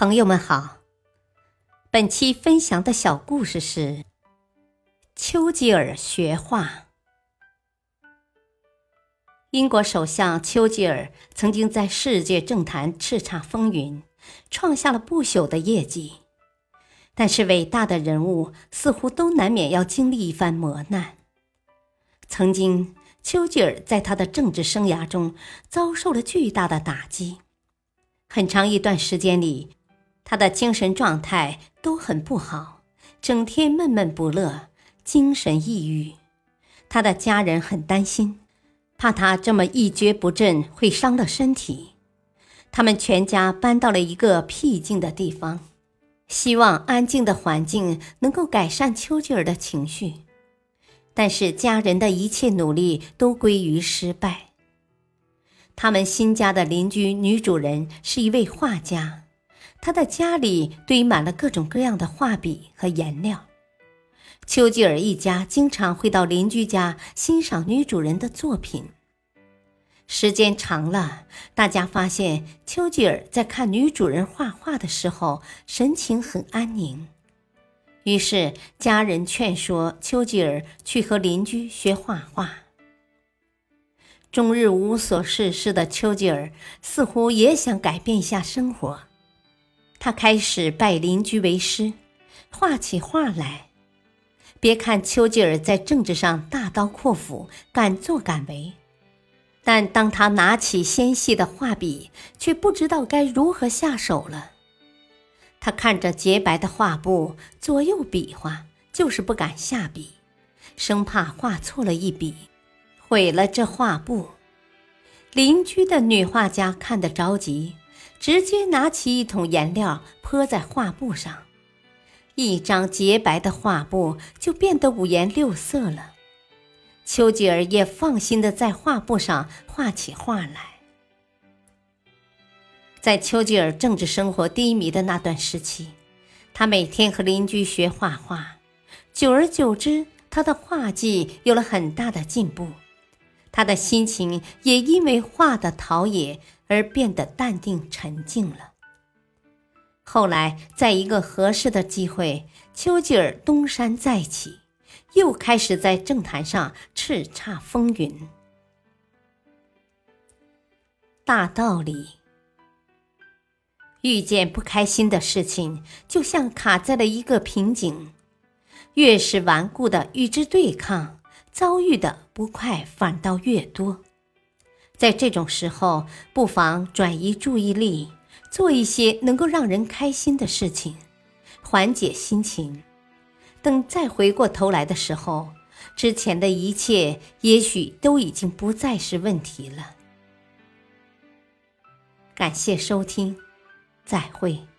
朋友们好，本期分享的小故事是丘吉尔学画。英国首相丘吉尔曾经在世界政坛叱咤风云，创下了不朽的业绩。但是，伟大的人物似乎都难免要经历一番磨难。曾经，丘吉尔在他的政治生涯中遭受了巨大的打击，很长一段时间里。他的精神状态都很不好，整天闷闷不乐，精神抑郁。他的家人很担心，怕他这么一蹶不振会伤了身体。他们全家搬到了一个僻静的地方，希望安静的环境能够改善丘吉尔的情绪。但是家人的一切努力都归于失败。他们新家的邻居女主人是一位画家。他的家里堆满了各种各样的画笔和颜料。丘吉尔一家经常会到邻居家欣赏女主人的作品。时间长了，大家发现丘吉尔在看女主人画画的时候神情很安宁。于是家人劝说丘吉尔去和邻居学画画。终日无所事事的丘吉尔似乎也想改变一下生活。他开始拜邻居为师，画起画来。别看丘吉尔在政治上大刀阔斧、敢作敢为，但当他拿起纤细的画笔，却不知道该如何下手了。他看着洁白的画布，左右比划，就是不敢下笔，生怕画错了一笔，毁了这画布。邻居的女画家看得着急。直接拿起一桶颜料泼在画布上，一张洁白的画布就变得五颜六色了。丘吉尔也放心的在画布上画起画来。在丘吉尔政治生活低迷的那段时期，他每天和邻居学画画，久而久之，他的画技有了很大的进步，他的心情也因为画的陶冶。而变得淡定沉静了。后来，在一个合适的机会，丘吉尔东山再起，又开始在政坛上叱咤风云。大道理：遇见不开心的事情，就像卡在了一个瓶颈，越是顽固的与之对抗，遭遇的不快反倒越多。在这种时候，不妨转移注意力，做一些能够让人开心的事情，缓解心情。等再回过头来的时候，之前的一切也许都已经不再是问题了。感谢收听，再会。